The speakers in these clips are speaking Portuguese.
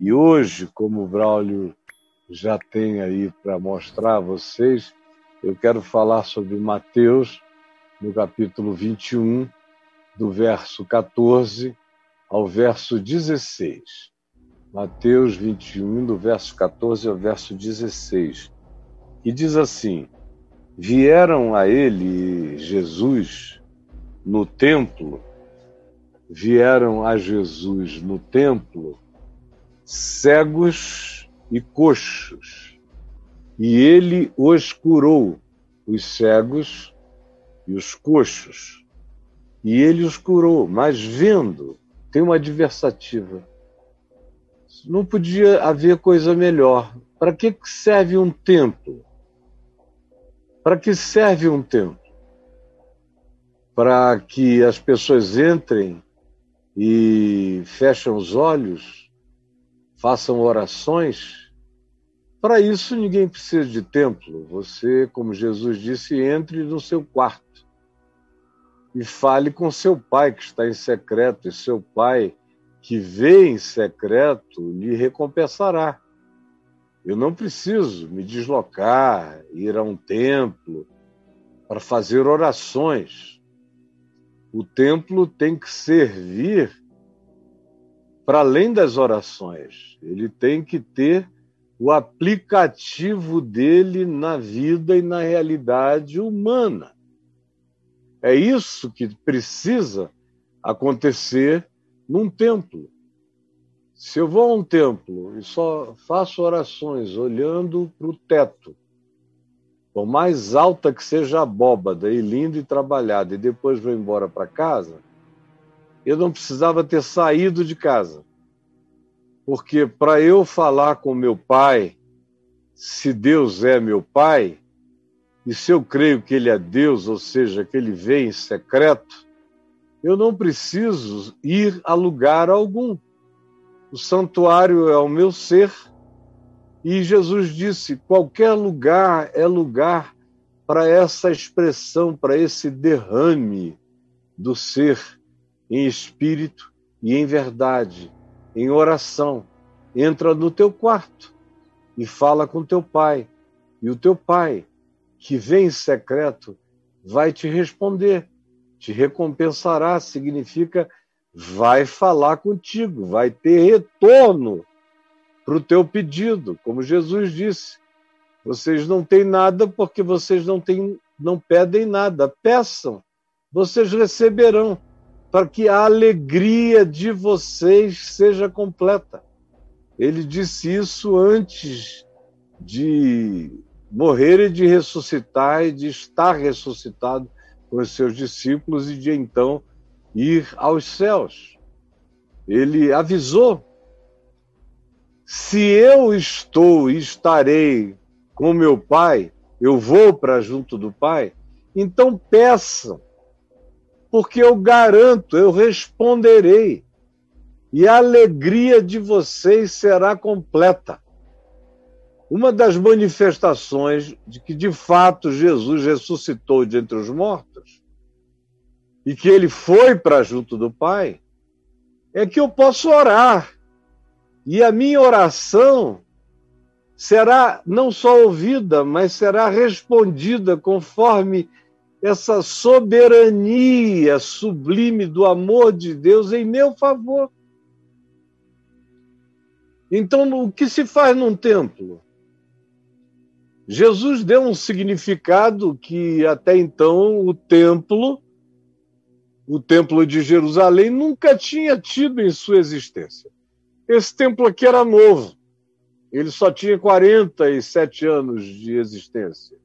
E hoje, como o Braulio já tem aí para mostrar a vocês, eu quero falar sobre Mateus, no capítulo 21, do verso 14 ao verso 16. Mateus 21, do verso 14 ao verso 16. E diz assim: Vieram a ele, Jesus, no templo, vieram a Jesus no templo cegos e coxos, e ele os curou, os cegos e os coxos. E ele os curou, mas vendo, tem uma adversativa. Não podia haver coisa melhor. Para que serve um templo? Para que serve um templo? Para que as pessoas entrem e fecham os olhos, façam orações. Para isso ninguém precisa de templo. Você, como Jesus disse, entre no seu quarto e fale com seu pai que está em secreto, e seu pai que vê em secreto lhe recompensará. Eu não preciso me deslocar, ir a um templo para fazer orações o templo tem que servir para além das orações. Ele tem que ter o aplicativo dele na vida e na realidade humana. É isso que precisa acontecer num templo. Se eu vou a um templo e só faço orações olhando para o teto, por mais alta que seja a abóbada e linda e trabalhada, e depois vou embora para casa, eu não precisava ter saído de casa. Porque para eu falar com meu pai, se Deus é meu pai, e se eu creio que ele é Deus, ou seja, que ele vem em secreto, eu não preciso ir a lugar algum. O santuário é o meu ser e Jesus disse: qualquer lugar é lugar para essa expressão, para esse derrame do ser em espírito e em verdade, em oração. Entra no teu quarto e fala com teu pai. E o teu pai, que vem em secreto, vai te responder, te recompensará, significa vai falar contigo, vai ter retorno para o teu pedido, como Jesus disse. Vocês não têm nada porque vocês não, têm, não pedem nada. Peçam, vocês receberão, para que a alegria de vocês seja completa. Ele disse isso antes de morrer e de ressuscitar e de estar ressuscitado com os seus discípulos e de então ir aos céus. Ele avisou se eu estou e estarei com meu pai, eu vou para junto do pai, então peçam, porque eu garanto, eu responderei, e a alegria de vocês será completa. Uma das manifestações de que de fato Jesus ressuscitou de entre os mortos e que ele foi para junto do Pai é que eu posso orar e a minha oração será não só ouvida, mas será respondida conforme essa soberania sublime do amor de Deus em meu favor. Então, o que se faz num templo? Jesus deu um significado que até então o templo, o templo de Jerusalém, nunca tinha tido em sua existência. Esse templo aqui era novo. Ele só tinha 47 anos de existência.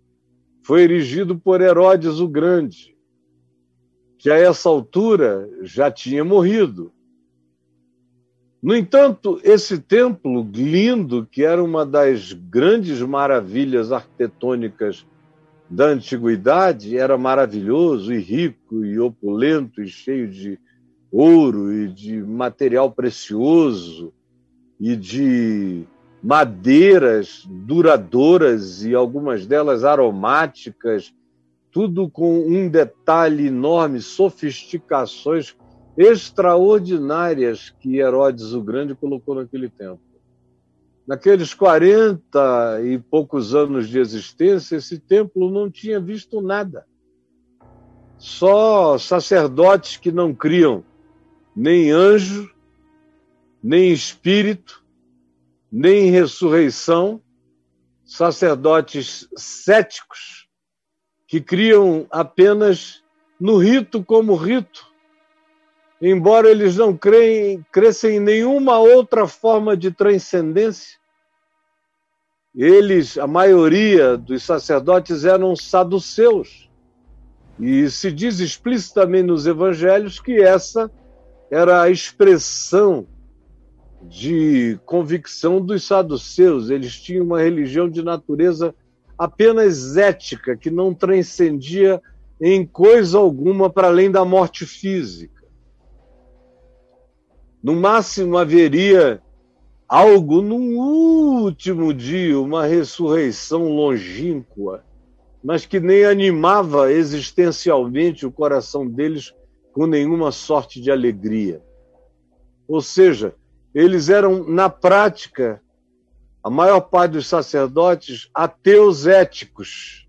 Foi erigido por Herodes o Grande, que a essa altura já tinha morrido. No entanto, esse templo lindo, que era uma das grandes maravilhas arquitetônicas da antiguidade, era maravilhoso e rico e opulento e cheio de ouro e de material precioso e de madeiras duradouras e algumas delas aromáticas, tudo com um detalhe enorme, sofisticações extraordinárias que Herodes o Grande colocou naquele tempo. Naqueles 40 e poucos anos de existência, esse templo não tinha visto nada. Só sacerdotes que não criam nem anjo, nem espírito, nem ressurreição, sacerdotes céticos que criam apenas no rito como rito, embora eles não creem, crescem em nenhuma outra forma de transcendência. Eles, a maioria dos sacerdotes eram saduceus. E se diz explicitamente nos evangelhos que essa era a expressão de convicção dos saduceus. Eles tinham uma religião de natureza apenas ética, que não transcendia em coisa alguma para além da morte física. No máximo haveria algo num último dia, uma ressurreição longínqua, mas que nem animava existencialmente o coração deles com nenhuma sorte de alegria. Ou seja, eles eram, na prática, a maior parte dos sacerdotes, ateus éticos,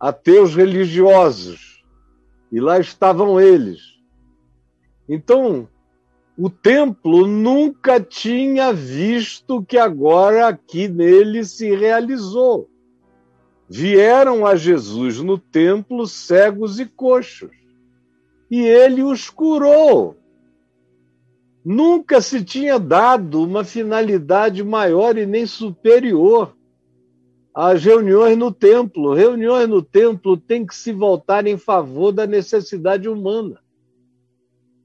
ateus religiosos. E lá estavam eles. Então, o templo nunca tinha visto o que agora aqui nele se realizou. Vieram a Jesus no templo cegos e coxos, e ele os curou. Nunca se tinha dado uma finalidade maior e nem superior às reuniões no templo. Reuniões no templo têm que se voltar em favor da necessidade humana.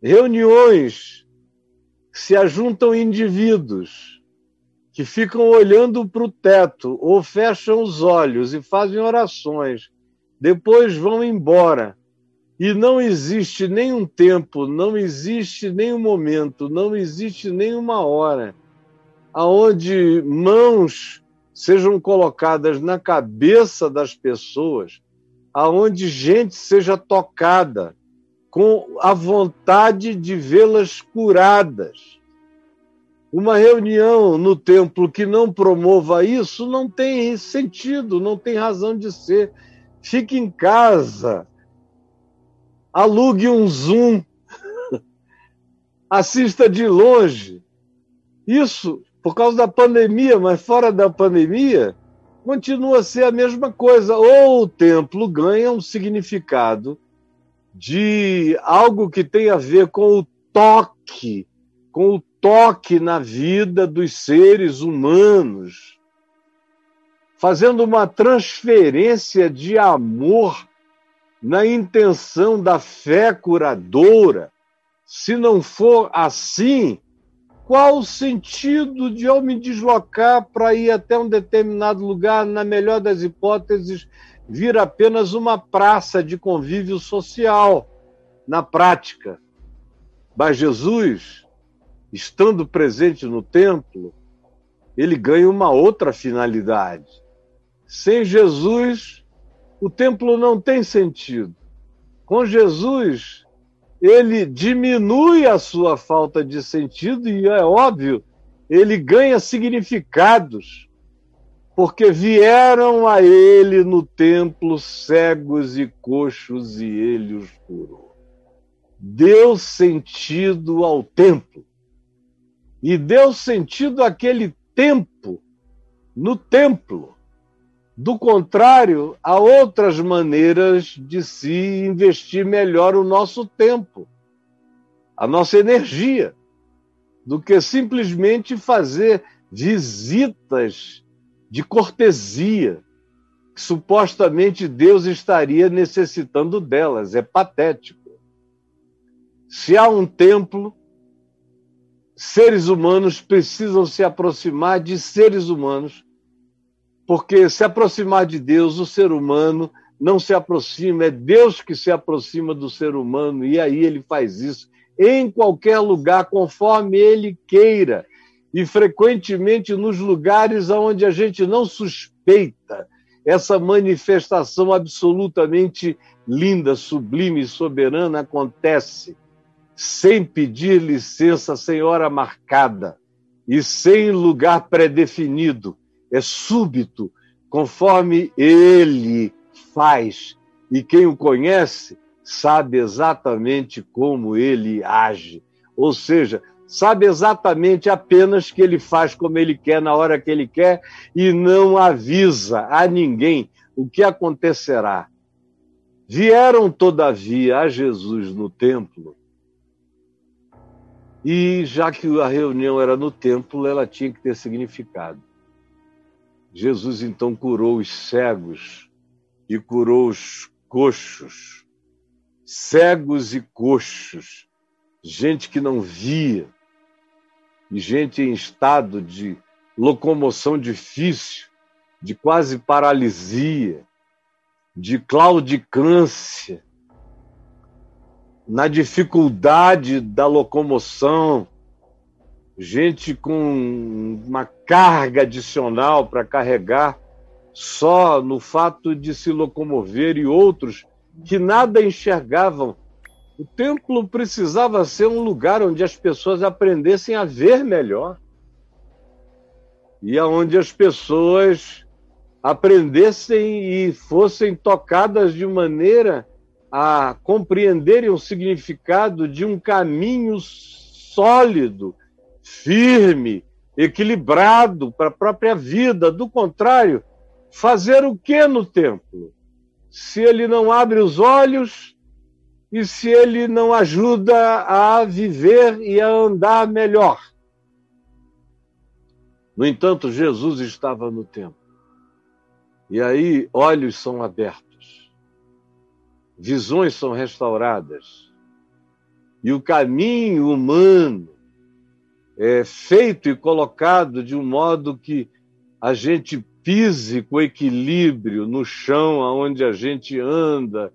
Reuniões que se ajuntam indivíduos que ficam olhando para o teto ou fecham os olhos e fazem orações, depois vão embora e não existe nenhum tempo, não existe nenhum momento, não existe nenhuma hora aonde mãos sejam colocadas na cabeça das pessoas, aonde gente seja tocada com a vontade de vê-las curadas. Uma reunião no templo que não promova isso não tem sentido, não tem razão de ser. Fique em casa, alugue um Zoom, assista de longe. Isso por causa da pandemia, mas fora da pandemia, continua a ser a mesma coisa. Ou o templo ganha um significado de algo que tem a ver com o toque, com o toque na vida dos seres humanos, fazendo uma transferência de amor na intenção da fé curadora. Se não for assim, qual o sentido de eu me deslocar para ir até um determinado lugar, na melhor das hipóteses, vir apenas uma praça de convívio social, na prática? Mas Jesus, estando presente no templo, ele ganha uma outra finalidade. Sem Jesus, o templo não tem sentido. Com Jesus, ele diminui a sua falta de sentido e é óbvio, ele ganha significados, porque vieram a ele no templo cegos e coxos e ele os curou. Deu sentido ao templo. E deu sentido àquele tempo no templo. Do contrário, há outras maneiras de se investir melhor o nosso tempo, a nossa energia, do que simplesmente fazer visitas de cortesia, que supostamente Deus estaria necessitando delas. É patético. Se há um templo, seres humanos precisam se aproximar de seres humanos porque se aproximar de Deus, o ser humano não se aproxima, é Deus que se aproxima do ser humano, e aí ele faz isso em qualquer lugar, conforme ele queira, e frequentemente nos lugares onde a gente não suspeita essa manifestação absolutamente linda, sublime e soberana acontece sem pedir licença, sem hora marcada. e sem lugar predefinido, é súbito, conforme ele faz. E quem o conhece sabe exatamente como ele age. Ou seja, sabe exatamente apenas que ele faz como ele quer, na hora que ele quer, e não avisa a ninguém o que acontecerá. Vieram, todavia, a Jesus no templo, e já que a reunião era no templo, ela tinha que ter significado. Jesus então curou os cegos e curou os coxos, cegos e coxos, gente que não via, e gente em estado de locomoção difícil, de quase paralisia, de claudicância, na dificuldade da locomoção, gente com uma carga adicional para carregar só no fato de se locomover e outros que nada enxergavam. O templo precisava ser um lugar onde as pessoas aprendessem a ver melhor e aonde as pessoas aprendessem e fossem tocadas de maneira a compreenderem o significado de um caminho sólido, firme, equilibrado para a própria vida. Do contrário, fazer o que no templo? Se ele não abre os olhos e se ele não ajuda a viver e a andar melhor. No entanto, Jesus estava no templo. E aí, olhos são abertos, visões são restauradas, e o caminho humano é feito e colocado de um modo que a gente pise com equilíbrio no chão aonde a gente anda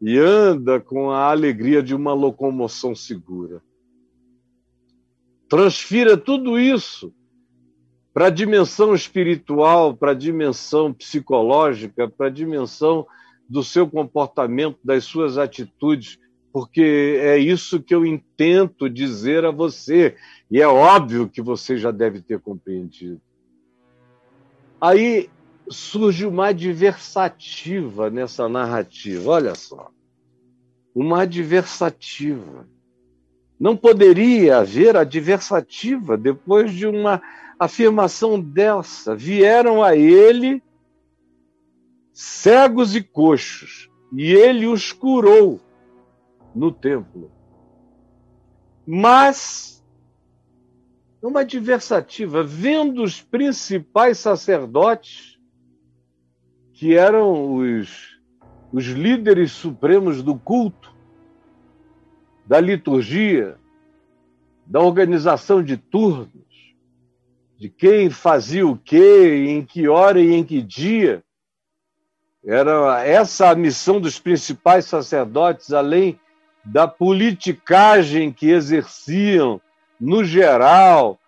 e anda com a alegria de uma locomoção segura. Transfira tudo isso para a dimensão espiritual, para a dimensão psicológica, para a dimensão do seu comportamento, das suas atitudes, porque é isso que eu intento dizer a você, e é óbvio que você já deve ter compreendido. Aí surge uma adversativa nessa narrativa, olha só. Uma adversativa. Não poderia haver adversativa depois de uma afirmação dessa. Vieram a ele cegos e coxos, e ele os curou no templo. Mas, uma adversativa, vendo os principais sacerdotes, que eram os, os líderes supremos do culto, da liturgia, da organização de turnos, de quem fazia o quê, em que hora e em que dia. Era essa a missão dos principais sacerdotes, além da politicagem que exerciam no geral,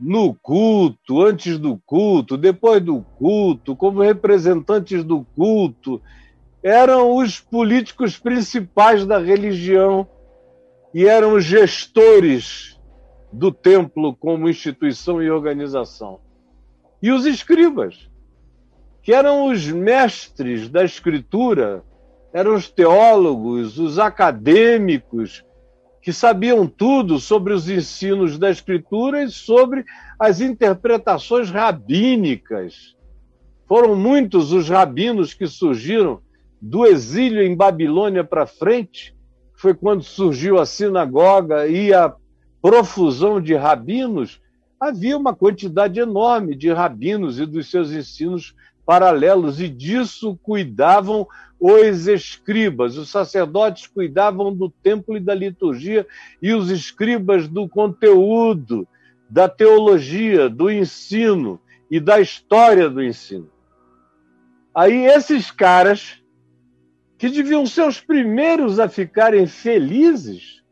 no culto, antes do culto, depois do culto, como representantes do culto, eram os políticos principais da religião e eram os gestores do templo como instituição e organização. E os escribas, que eram os mestres da escritura, eram os teólogos, os acadêmicos, que sabiam tudo sobre os ensinos da escritura e sobre as interpretações rabínicas. Foram muitos os rabinos que surgiram do exílio em Babilônia para frente, foi quando surgiu a sinagoga e a profusão de rabinos, havia uma quantidade enorme de rabinos e dos seus ensinos paralelos, e disso cuidavam os escribas. Os sacerdotes cuidavam do templo e da liturgia, e os escribas do conteúdo, da teologia, do ensino e da história do ensino. Aí esses caras, que deviam ser os primeiros a ficarem felizes,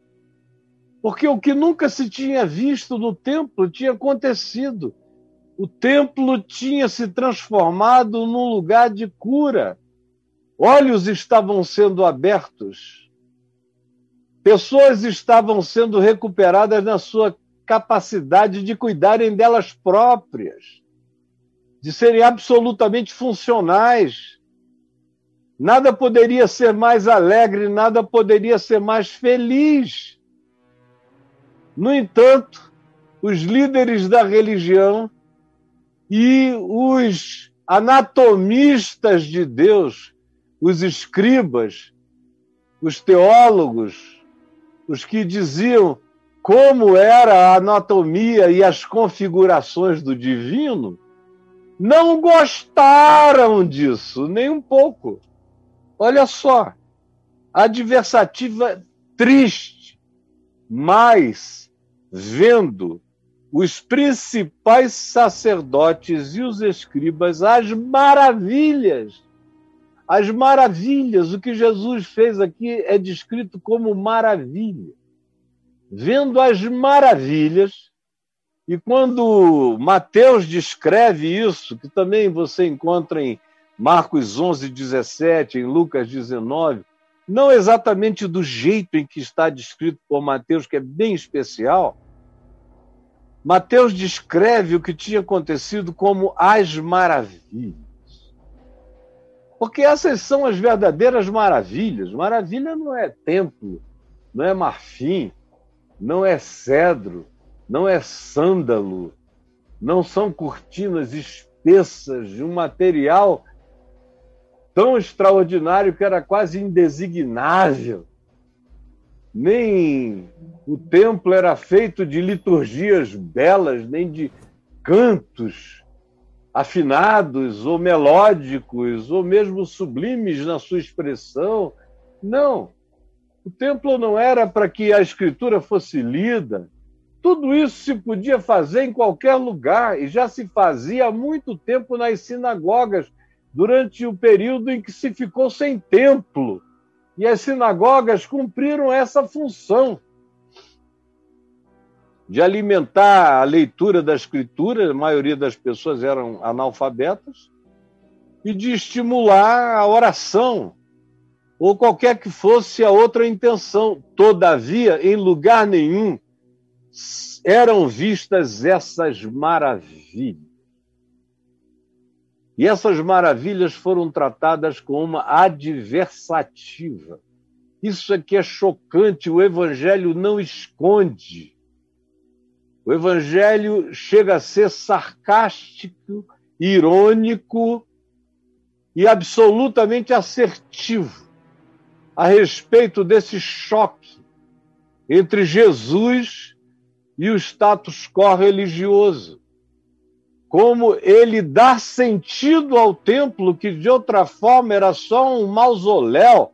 porque o que nunca se tinha visto no templo tinha acontecido. O templo tinha se transformado num lugar de cura. Olhos estavam sendo abertos. Pessoas estavam sendo recuperadas na sua capacidade de cuidarem delas próprias, de serem absolutamente funcionais. Nada poderia ser mais alegre, nada poderia ser mais feliz. No entanto, os líderes da religião e os anatomistas de Deus, os escribas, os teólogos, os que diziam como era a anatomia e as configurações do divino, não gostaram disso, nem um pouco. Olha só, adversativa triste, mas vendo os principais sacerdotes e os escribas as maravilhas. As maravilhas, o que Jesus fez aqui é descrito como maravilha. Vendo as maravilhas, e quando Mateus descreve isso, que também você encontra em Marcos 11, 17, em Lucas 19, não exatamente do jeito em que está descrito por Mateus, que é bem especial, Mateus descreve o que tinha acontecido como as maravilhas. Porque essas são as verdadeiras maravilhas. Maravilha não é templo, não é marfim, não é cedro, não é sândalo, não são cortinas espessas de um material tão extraordinário que era quase indesignável nem o templo era feito de liturgias belas, nem de cantos afinados ou melódicos, ou mesmo sublimes na sua expressão. Não. O templo não era para que a escritura fosse lida. Tudo isso se podia fazer em qualquer lugar e já se fazia há muito tempo nas sinagogas, durante o período em que se ficou sem templo. E as sinagogas cumpriram essa função de alimentar a leitura da escritura, a maioria das pessoas eram analfabetas, e de estimular a oração, ou qualquer que fosse a outra intenção. Todavia, em lugar nenhum eram vistas essas maravilhas. E essas maravilhas foram tratadas com uma adversativa. Isso aqui é chocante, o Evangelho não esconde. O Evangelho chega a ser sarcástico, irônico e absolutamente assertivo a respeito desse choque entre Jesus e o status quo religioso como ele dá sentido ao templo, que de outra forma era só um mausoléu,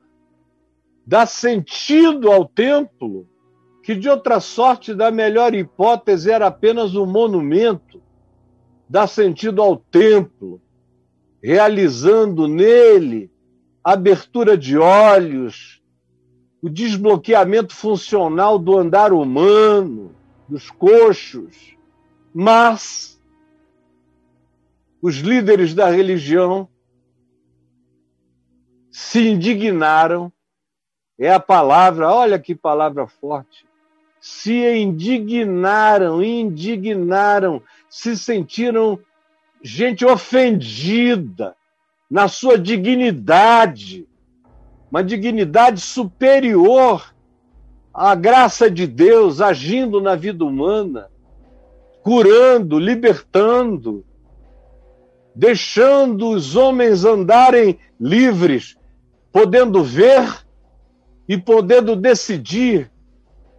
dá sentido ao templo, que de outra sorte, da melhor hipótese, era apenas um monumento, dá sentido ao templo, realizando nele abertura de olhos, o desbloqueamento funcional do andar humano, dos coxos, mas os líderes da religião se indignaram. É a palavra, olha que palavra forte. Se indignaram, indignaram, se sentiram gente ofendida na sua dignidade, uma dignidade superior à graça de Deus agindo na vida humana, curando, libertando, deixando os homens andarem livres, podendo ver e podendo decidir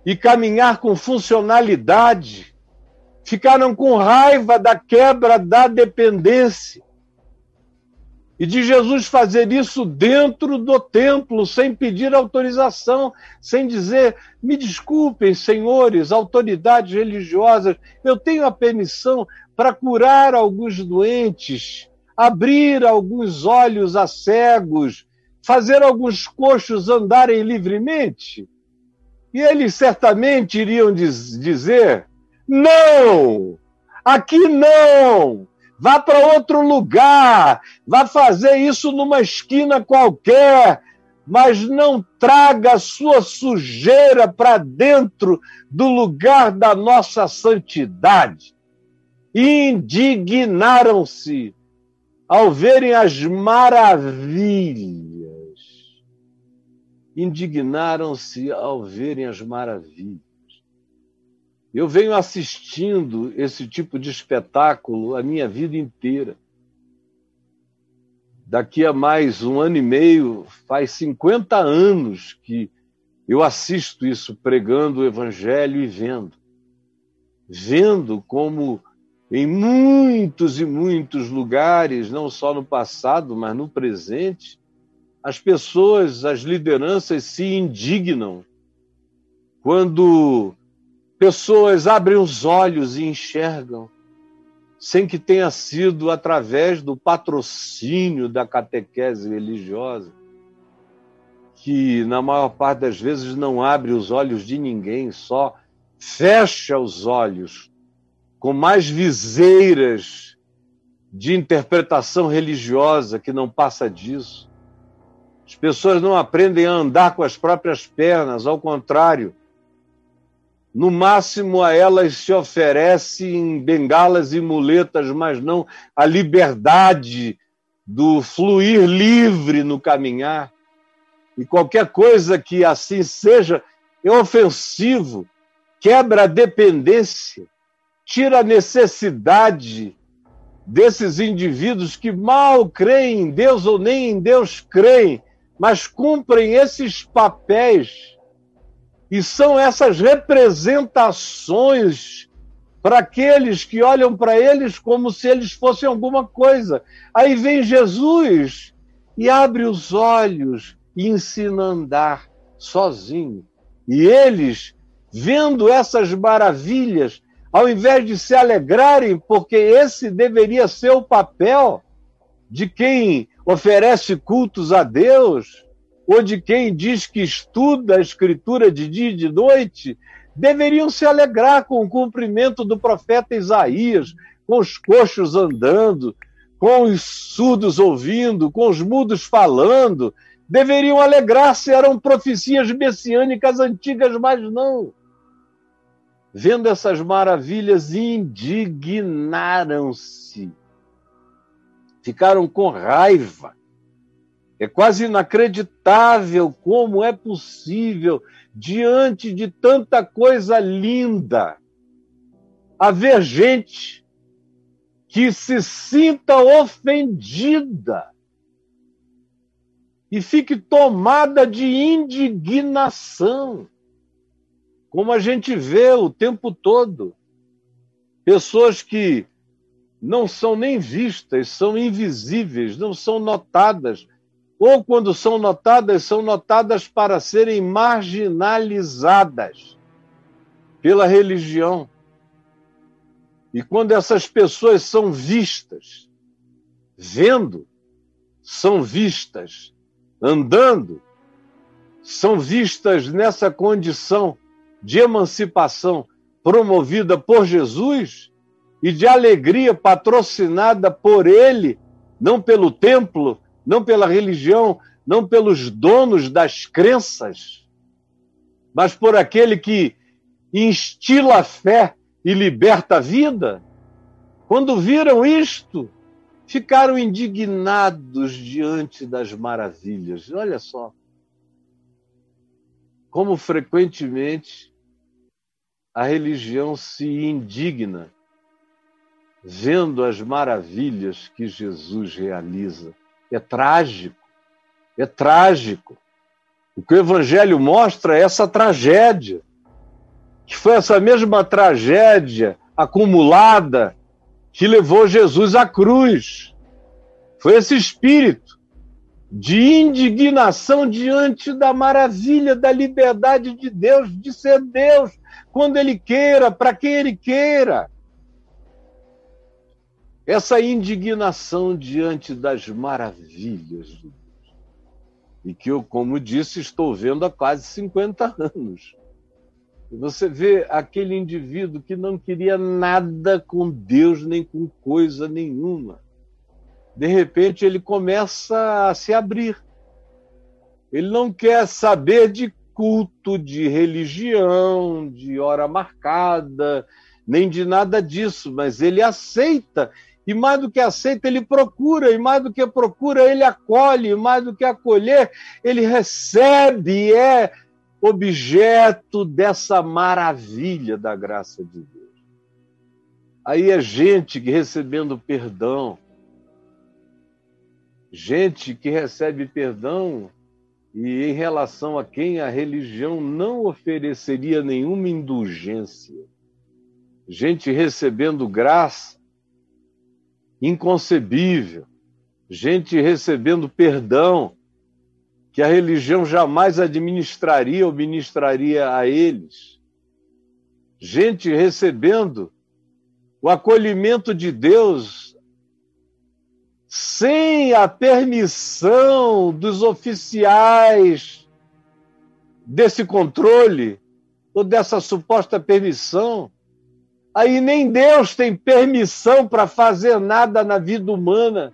e caminhar com funcionalidade. Ficaram com raiva da quebra da dependência. E de Jesus fazer isso dentro do templo, sem pedir autorização, sem dizer: me desculpem, senhores, autoridades religiosas, eu tenho a permissão para curar alguns doentes, abrir alguns olhos a cegos, fazer alguns coxos andarem livremente? E eles certamente iriam diz, dizer: não, aqui não, vá para outro lugar, vá fazer isso numa esquina qualquer, mas não traga a sua sujeira para dentro do lugar da nossa santidade. Indignaram-se ao verem as maravilhas. Indignaram-se ao verem as maravilhas. Eu venho assistindo esse tipo de espetáculo a minha vida inteira. Daqui a mais um ano e meio, faz 50 anos que eu assisto isso pregando o Evangelho e vendo. Vendo como em muitos e muitos lugares, não só no passado, mas no presente, as pessoas, as lideranças se indignam quando pessoas abrem os olhos e enxergam, sem que tenha sido através do patrocínio da catequese religiosa, que na maior parte das vezes não abre os olhos de ninguém, só fecha os olhos com mais viseiras de interpretação religiosa que não passa disso. As pessoas não aprendem a andar com as próprias pernas, ao contrário. No máximo, a elas se oferecem bengalas e muletas, mas não a liberdade do fluir livre no caminhar. E qualquer coisa que assim seja é ofensivo, quebra a dependência tira a necessidade desses indivíduos que mal creem em Deus ou nem em Deus creem, mas cumprem esses papéis e são essas representações para aqueles que olham para eles como se eles fossem alguma coisa. Aí vem Jesus e abre os olhos e ensina a andar sozinho. E eles, vendo essas maravilhas, ao invés de se alegrarem, porque esse deveria ser o papel de quem oferece cultos a Deus, ou de quem diz que estuda a Escritura de dia e de noite, deveriam se alegrar com o cumprimento do profeta Isaías, com os coxos andando, com os surdos ouvindo, com os mudos falando. Deveriam alegrar-se, eram profecias messiânicas antigas, mas não vendo essas maravilhas, indignaram-se. Ficaram com raiva. É quase inacreditável como é possível, diante de tanta coisa linda, haver gente que se sinta ofendida e fique tomada de indignação como a gente vê o tempo todo. Pessoas que não são nem vistas, são invisíveis, não são notadas. Ou quando são notadas, são notadas para serem marginalizadas pela religião. E quando essas pessoas são vistas, vendo, são vistas, andando, são vistas nessa condição de emancipação promovida por Jesus e de alegria patrocinada por ele, não pelo templo, não pela religião, não pelos donos das crenças, mas por aquele que instila a fé e liberta a vida. Quando viram isto, ficaram indignados diante das maravilhas. Olha só. Como frequentemente a religião se indigna vendo as maravilhas que Jesus realiza. É trágico, é trágico. O que o Evangelho mostra é essa tragédia, que foi essa mesma tragédia acumulada que levou Jesus à cruz. Foi esse espírito de indignação diante da maravilha da liberdade de Deus, de ser Deus, quando Ele queira, para quem Ele queira. Essa indignação diante das maravilhas de Deus. E que eu, como disse, estou vendo há quase 50 anos. Você vê aquele indivíduo que não queria nada com Deus, nem com coisa nenhuma. De repente, ele começa a se abrir. Ele não quer saber de culto, de religião, de hora marcada, nem de nada disso, mas ele aceita. E mais do que aceita, ele procura, e mais do que procura, ele acolhe, e mais do que acolher, ele recebe, é objeto dessa maravilha da graça de Deus. Aí é gente que recebendo perdão, gente que recebe perdão e em relação a quem a religião não ofereceria nenhuma indulgência. Gente recebendo graça inconcebível, gente recebendo perdão que a religião jamais administraria ou ministraria a eles. Gente recebendo o acolhimento de Deus sem a permissão dos oficiais desse controle ou dessa suposta permissão. Aí nem Deus tem permissão para fazer nada na vida humana,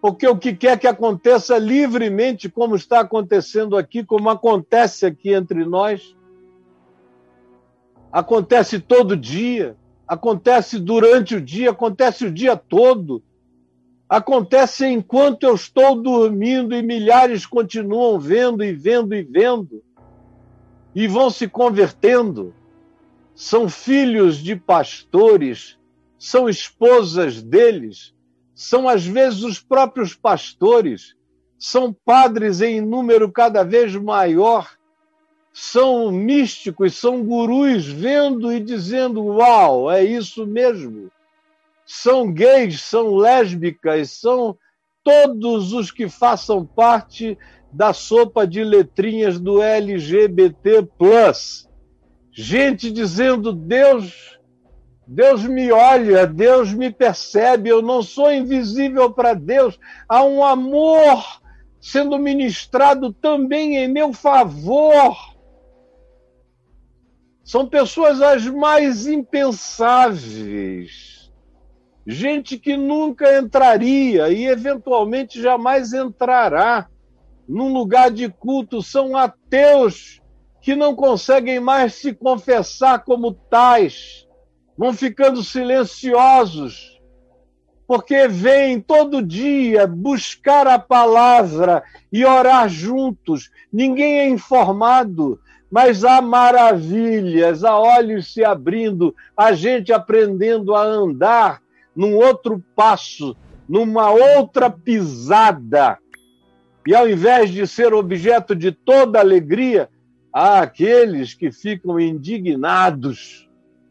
porque o que quer que aconteça livremente, como está acontecendo aqui, como acontece aqui entre nós, acontece todo dia, acontece durante o dia, acontece o dia todo acontece enquanto eu estou dormindo e milhares continuam vendo e vendo e vendo e vão se convertendo. São filhos de pastores, são esposas deles, são às vezes os próprios pastores, são padres em número cada vez maior, são místicos, são gurus vendo e dizendo: Uau, é isso mesmo são gays, são lésbicas, são todos os que façam parte da sopa de letrinhas do LGBT+. Gente dizendo, Deus, Deus me olha, Deus me percebe, eu não sou invisível para Deus. Há um amor sendo ministrado também em meu favor. São pessoas as mais impensáveis gente que nunca entraria e eventualmente jamais entrará num lugar de culto, são ateus que não conseguem mais se confessar como tais, vão ficando silenciosos, porque vêm todo dia buscar a palavra e orar juntos. Ninguém é informado, mas há maravilhas, há olhos se abrindo, a gente aprendendo a andar num outro passo, numa outra pisada. E ao invés de ser objeto de toda alegria, há aqueles que ficam indignados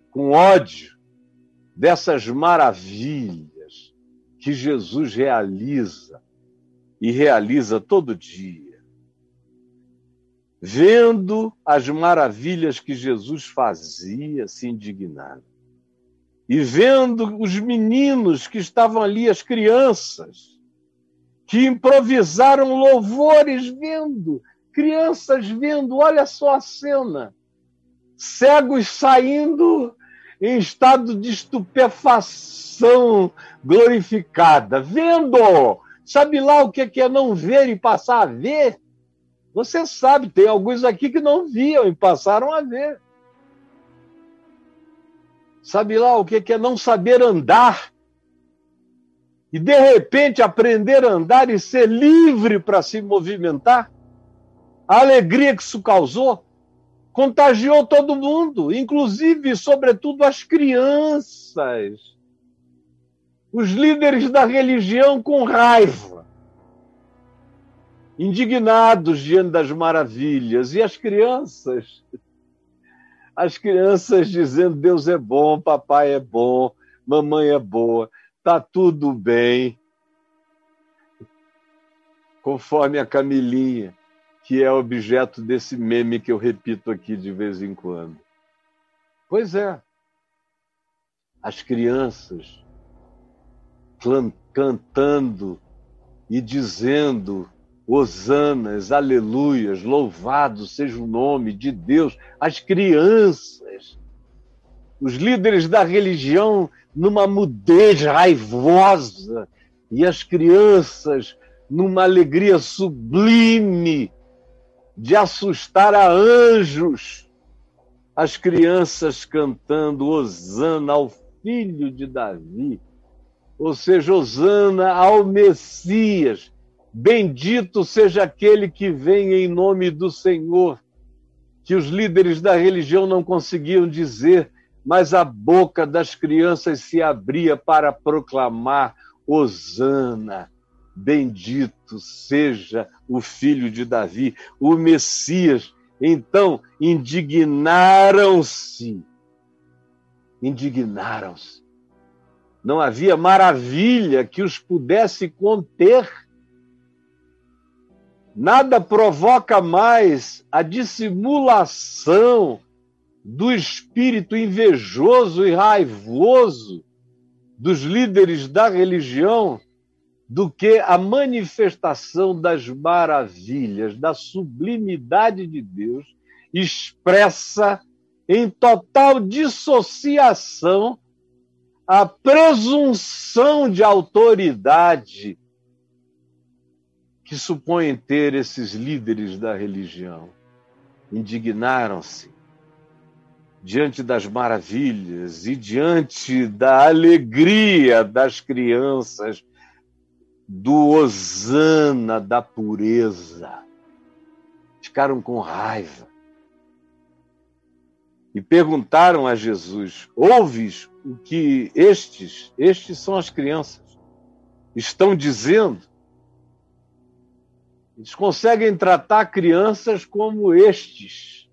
com ódio dessas maravilhas que Jesus realiza e realiza todo dia. Vendo as maravilhas que Jesus fazia, se indignaram e vendo os meninos que estavam ali, as crianças, que improvisaram louvores, vendo, crianças vendo, olha só a cena, cegos saindo em estado de estupefação glorificada, vendo, sabe lá o que é não ver e passar a ver? Você sabe, tem alguns aqui que não viam e passaram a ver. Sabe lá o que é não saber andar? E de repente aprender a andar e ser livre para se movimentar? A alegria que isso causou contagiou todo mundo, inclusive, sobretudo, as crianças. Os líderes da religião com raiva, indignados diante das maravilhas, e as crianças as crianças dizendo Deus é bom, papai é bom, mamãe é boa, tá tudo bem. Conforme a Camilinha, que é objeto desse meme que eu repito aqui de vez em quando. Pois é. As crianças cantando e dizendo Hosanas, aleluias, louvado seja o nome de Deus. As crianças, os líderes da religião numa mudez raivosa e as crianças numa alegria sublime de assustar a anjos as crianças cantando Hosana ao filho de Davi, ou seja, Hosana ao Messias. Bendito seja aquele que vem em nome do Senhor, que os líderes da religião não conseguiam dizer, mas a boca das crianças se abria para proclamar Hosana. Bendito seja o filho de Davi, o Messias então, indignaram-se. Indignaram-se. Não havia maravilha que os pudesse conter. Nada provoca mais a dissimulação do espírito invejoso e raivoso dos líderes da religião do que a manifestação das maravilhas, da sublimidade de Deus, expressa em total dissociação a presunção de autoridade que supõem ter esses líderes da religião. Indignaram-se diante das maravilhas e diante da alegria das crianças do Osana da pureza. Ficaram com raiva. E perguntaram a Jesus: Ouves o que estes, estes são as crianças, estão dizendo? Eles conseguem tratar crianças como estes.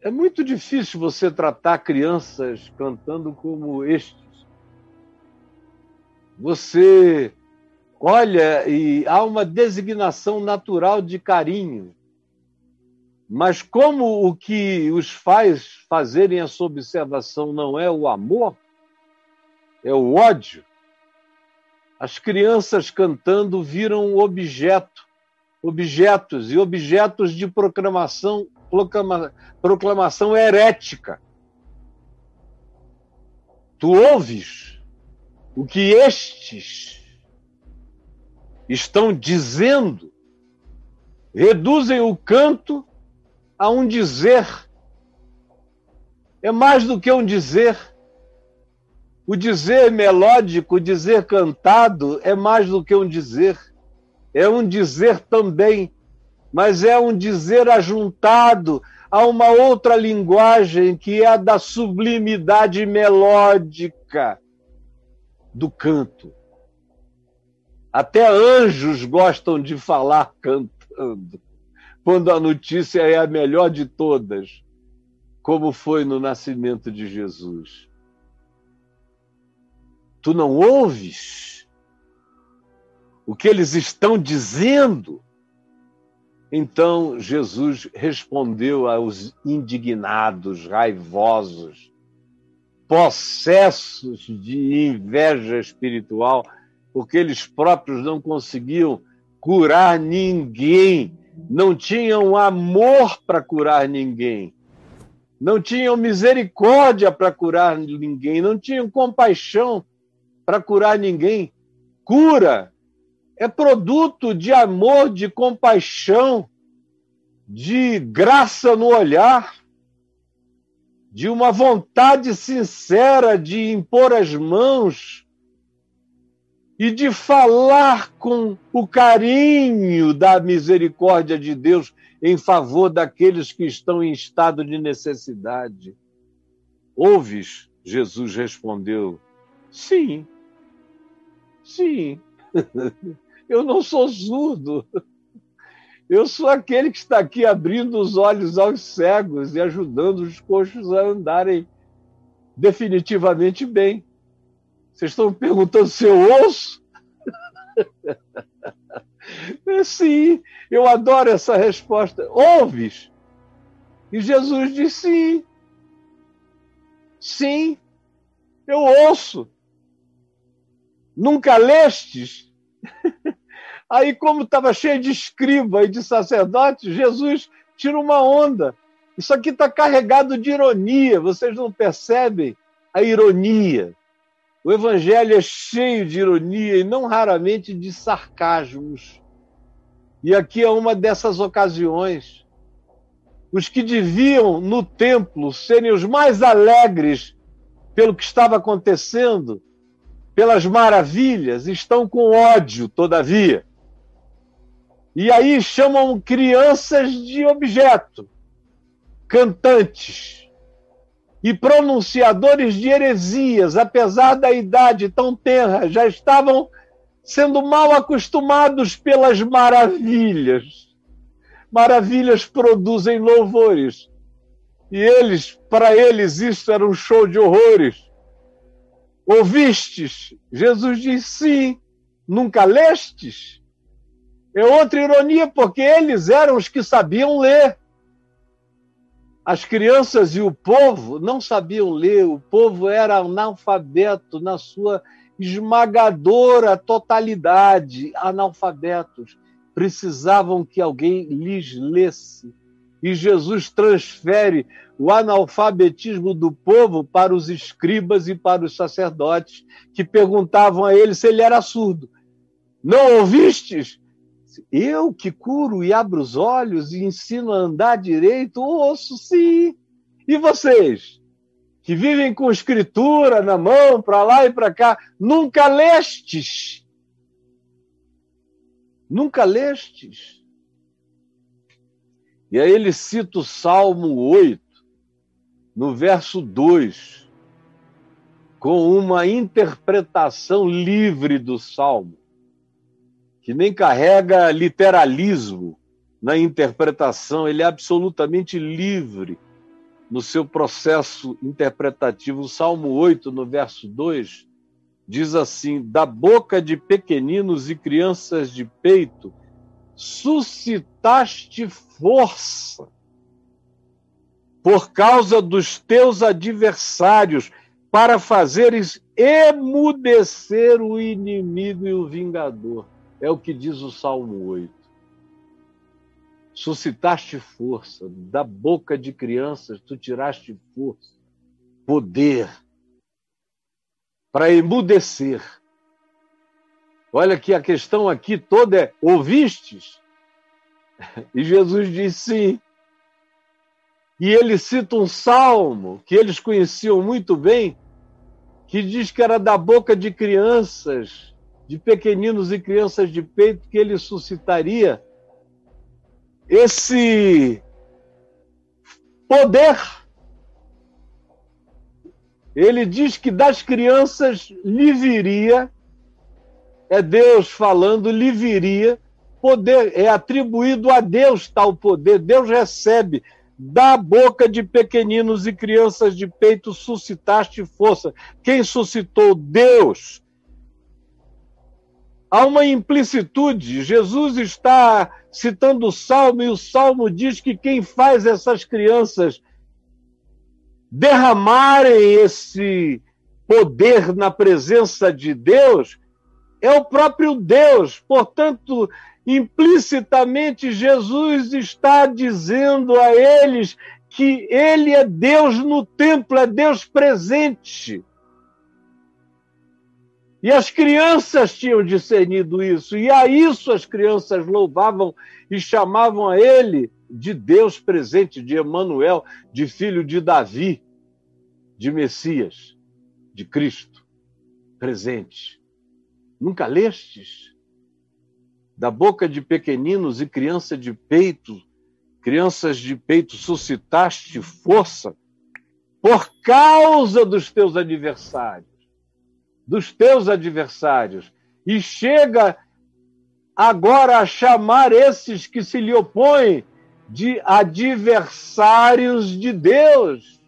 É muito difícil você tratar crianças cantando como estes. Você Olha, e há uma designação natural de carinho. Mas como o que os faz fazerem essa observação não é o amor, é o ódio, as crianças cantando viram objeto, objetos e objetos de proclamação, proclama, proclamação herética. Tu ouves o que estes estão dizendo, reduzem o canto a um dizer. É mais do que um dizer. O dizer melódico, o dizer cantado, é mais do que um dizer. É um dizer também, mas é um dizer ajuntado a uma outra linguagem que é a da sublimidade melódica do canto. Até anjos gostam de falar cantando, quando a notícia é a melhor de todas, como foi no nascimento de Jesus. Tu não ouves o que eles estão dizendo? Então Jesus respondeu aos indignados, raivosos, possessos de inveja espiritual porque eles próprios não conseguiam curar ninguém, não tinham amor para curar ninguém, não tinham misericórdia para curar ninguém, não tinham compaixão para curar ninguém. Cura é produto de amor, de compaixão, de graça no olhar, de uma vontade sincera de impor as mãos e de falar com o carinho da misericórdia de Deus em favor daqueles que estão em estado de necessidade. Ouves? Jesus respondeu: Sim, sim. Eu não sou surdo. Eu sou aquele que está aqui abrindo os olhos aos cegos e ajudando os coxos a andarem definitivamente bem. Vocês estão me perguntando se eu ouço? sim, eu adoro essa resposta. Ouves? E Jesus disse sim. Sim, eu ouço. Nunca lestes? Aí, como estava cheio de escriba e de sacerdote, Jesus tira uma onda. Isso aqui está carregado de ironia, vocês não percebem a ironia. O Evangelho é cheio de ironia e não raramente de sarcasmos. E aqui é uma dessas ocasiões. Os que deviam no templo serem os mais alegres pelo que estava acontecendo, pelas maravilhas, estão com ódio, todavia. E aí chamam crianças de objeto, cantantes e pronunciadores de heresias, apesar da idade tão tenra, já estavam sendo mal acostumados pelas maravilhas. Maravilhas produzem louvores. E eles, para eles, isso era um show de horrores. Ouvistes? Jesus diz sim. Nunca lestes? É outra ironia, porque eles eram os que sabiam ler. As crianças e o povo não sabiam ler, o povo era analfabeto na sua esmagadora totalidade, analfabetos. Precisavam que alguém lhes lesse. E Jesus transfere o analfabetismo do povo para os escribas e para os sacerdotes, que perguntavam a ele se ele era surdo. Não ouvistes? Eu que curo e abro os olhos e ensino a andar direito, ouço sim. E vocês, que vivem com escritura na mão, para lá e para cá, nunca lestes? Nunca lestes? E aí ele cita o Salmo 8, no verso 2, com uma interpretação livre do Salmo que nem carrega literalismo na interpretação, ele é absolutamente livre no seu processo interpretativo. O Salmo 8, no verso 2, diz assim: Da boca de pequeninos e crianças de peito, suscitaste força por causa dos teus adversários, para fazeres emudecer o inimigo e o vingador. É o que diz o Salmo 8. Suscitaste força, da boca de crianças tu tiraste força, poder, para emudecer. Olha que a questão aqui toda é: ouvistes? E Jesus diz sim. E ele cita um salmo que eles conheciam muito bem, que diz que era da boca de crianças de pequeninos e crianças de peito que ele suscitaria esse poder. Ele diz que das crianças lhe viria, é Deus falando, lhe viria poder, é atribuído a Deus tal poder. Deus recebe da boca de pequeninos e crianças de peito suscitaste força. Quem suscitou? Deus há uma implicitude. Jesus está citando o Salmo e o Salmo diz que quem faz essas crianças derramarem esse poder na presença de Deus é o próprio Deus. Portanto, implicitamente, Jesus está dizendo a eles que ele é Deus no templo, é Deus presente. E as crianças tinham discernido isso, e a isso as crianças louvavam e chamavam a ele de Deus presente, de Emanuel, de filho de Davi, de Messias, de Cristo presente. Nunca lestes? Da boca de pequeninos e criança de peito, crianças de peito, suscitaste força por causa dos teus adversários dos teus adversários. E chega agora a chamar esses que se lhe opõem de adversários de Deus.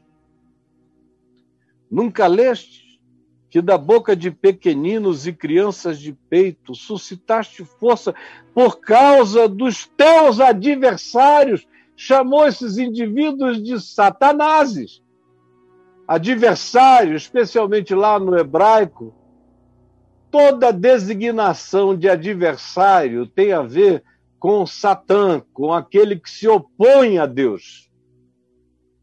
Nunca leste que da boca de pequeninos e crianças de peito suscitaste força por causa dos teus adversários, chamou esses indivíduos de satanases adversário, especialmente lá no hebraico, toda designação de adversário tem a ver com Satã, com aquele que se opõe a Deus,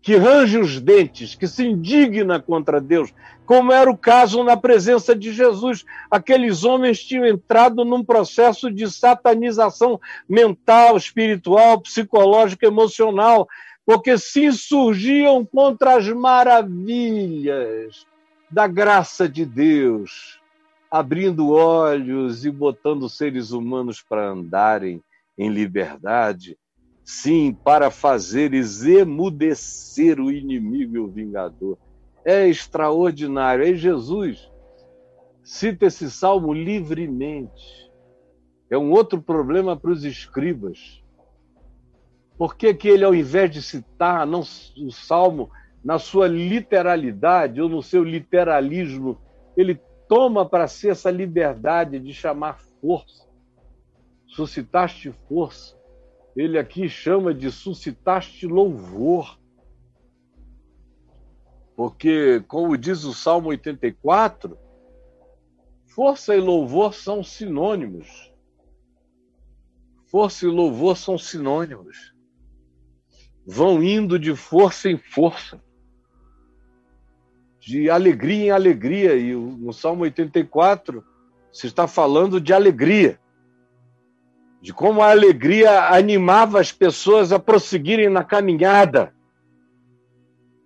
que range os dentes, que se indigna contra Deus, como era o caso na presença de Jesus. Aqueles homens tinham entrado num processo de satanização mental, espiritual, psicológica, emocional, porque se insurgiam contra as maravilhas da graça de Deus, abrindo olhos e botando seres humanos para andarem em liberdade, sim, para fazeres emudecer o inimigo e o vingador. É extraordinário. Aí Jesus cita esse salmo livremente. É um outro problema para os escribas. Por que, que ele, ao invés de citar não, o salmo na sua literalidade ou no seu literalismo, ele toma para si essa liberdade de chamar força. Suscitaste força. Ele aqui chama de suscitaste louvor. Porque, como diz o Salmo 84, força e louvor são sinônimos. Força e louvor são sinônimos. Vão indo de força em força de alegria em alegria. E no Salmo 84 se está falando de alegria, de como a alegria animava as pessoas a prosseguirem na caminhada,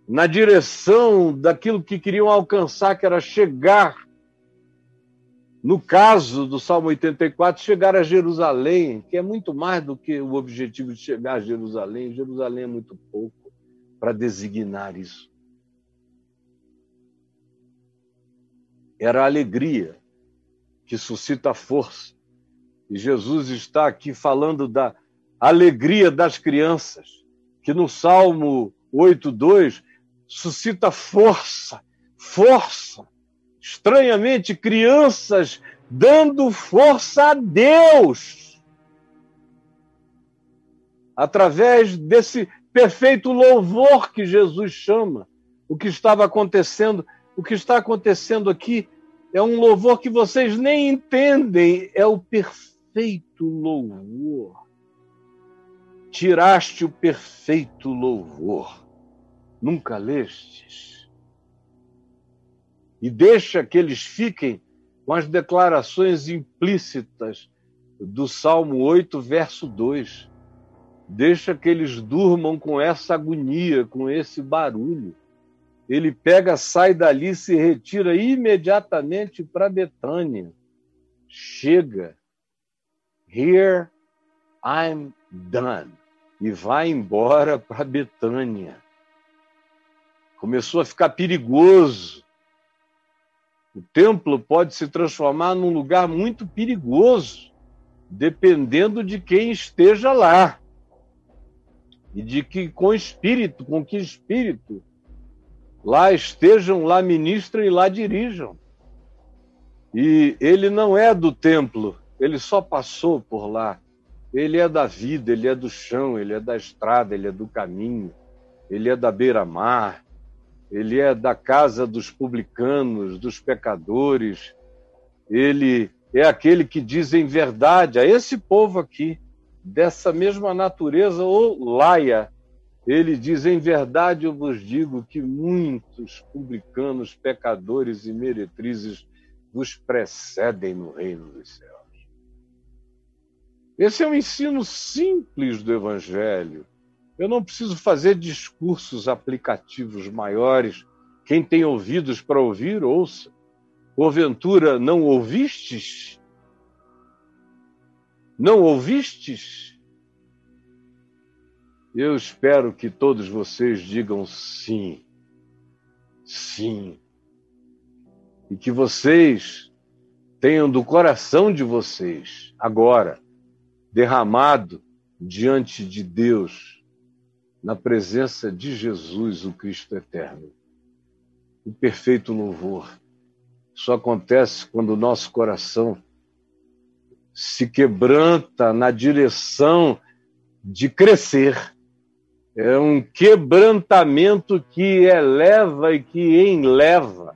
na direção daquilo que queriam alcançar, que era chegar. No caso do Salmo 84, chegar a Jerusalém, que é muito mais do que o objetivo de chegar a Jerusalém. Jerusalém é muito pouco para designar isso. era a alegria que suscita força. E Jesus está aqui falando da alegria das crianças, que no Salmo 8:2 suscita força, força. Estranhamente, crianças dando força a Deus através desse perfeito louvor que Jesus chama. O que estava acontecendo o que está acontecendo aqui é um louvor que vocês nem entendem, é o perfeito louvor. Tiraste o perfeito louvor. Nunca lestes. E deixa que eles fiquem com as declarações implícitas do Salmo 8, verso 2. Deixa que eles durmam com essa agonia, com esse barulho ele pega, sai dali, se retira imediatamente para Betânia. Chega. Here I'm done. E vai embora para Betânia. Começou a ficar perigoso. O templo pode se transformar num lugar muito perigoso, dependendo de quem esteja lá. E de que com espírito, com que espírito lá estejam, lá ministrem e lá dirijam. E ele não é do templo, ele só passou por lá. Ele é da vida, ele é do chão, ele é da estrada, ele é do caminho, ele é da beira-mar, ele é da casa dos publicanos, dos pecadores. Ele é aquele que diz em verdade a esse povo aqui, dessa mesma natureza ou laia, ele diz: Em verdade eu vos digo que muitos publicanos, pecadores e meretrizes vos precedem no reino dos céus. Esse é um ensino simples do Evangelho. Eu não preciso fazer discursos aplicativos maiores. Quem tem ouvidos para ouvir, ouça. Porventura, não ouvistes? Não ouvistes? Eu espero que todos vocês digam sim, sim. E que vocês tenham do coração de vocês, agora, derramado diante de Deus, na presença de Jesus, o Cristo eterno. O perfeito louvor. Só acontece quando o nosso coração se quebranta na direção de crescer. É um quebrantamento que eleva e que enleva,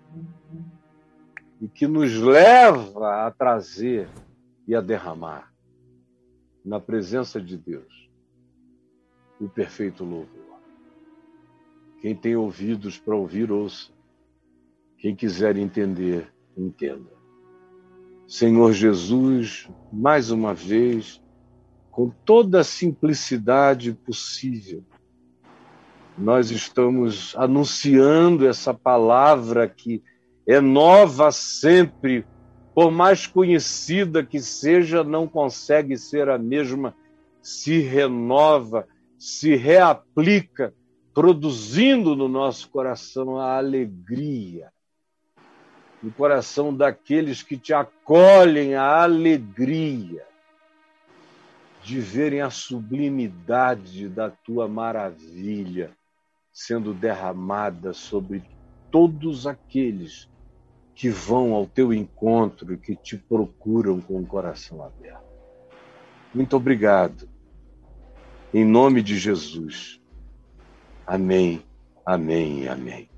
e que nos leva a trazer e a derramar na presença de Deus o perfeito louvor. Quem tem ouvidos para ouvir, ouça. Quem quiser entender, entenda. Senhor Jesus, mais uma vez, com toda a simplicidade possível, nós estamos anunciando essa palavra que é nova sempre, por mais conhecida que seja, não consegue ser a mesma, se renova, se reaplica, produzindo no nosso coração a alegria no coração daqueles que te acolhem a alegria de verem a sublimidade da tua maravilha sendo derramada sobre todos aqueles que vão ao teu encontro e que te procuram com o coração aberto. Muito obrigado. Em nome de Jesus. Amém, amém amém.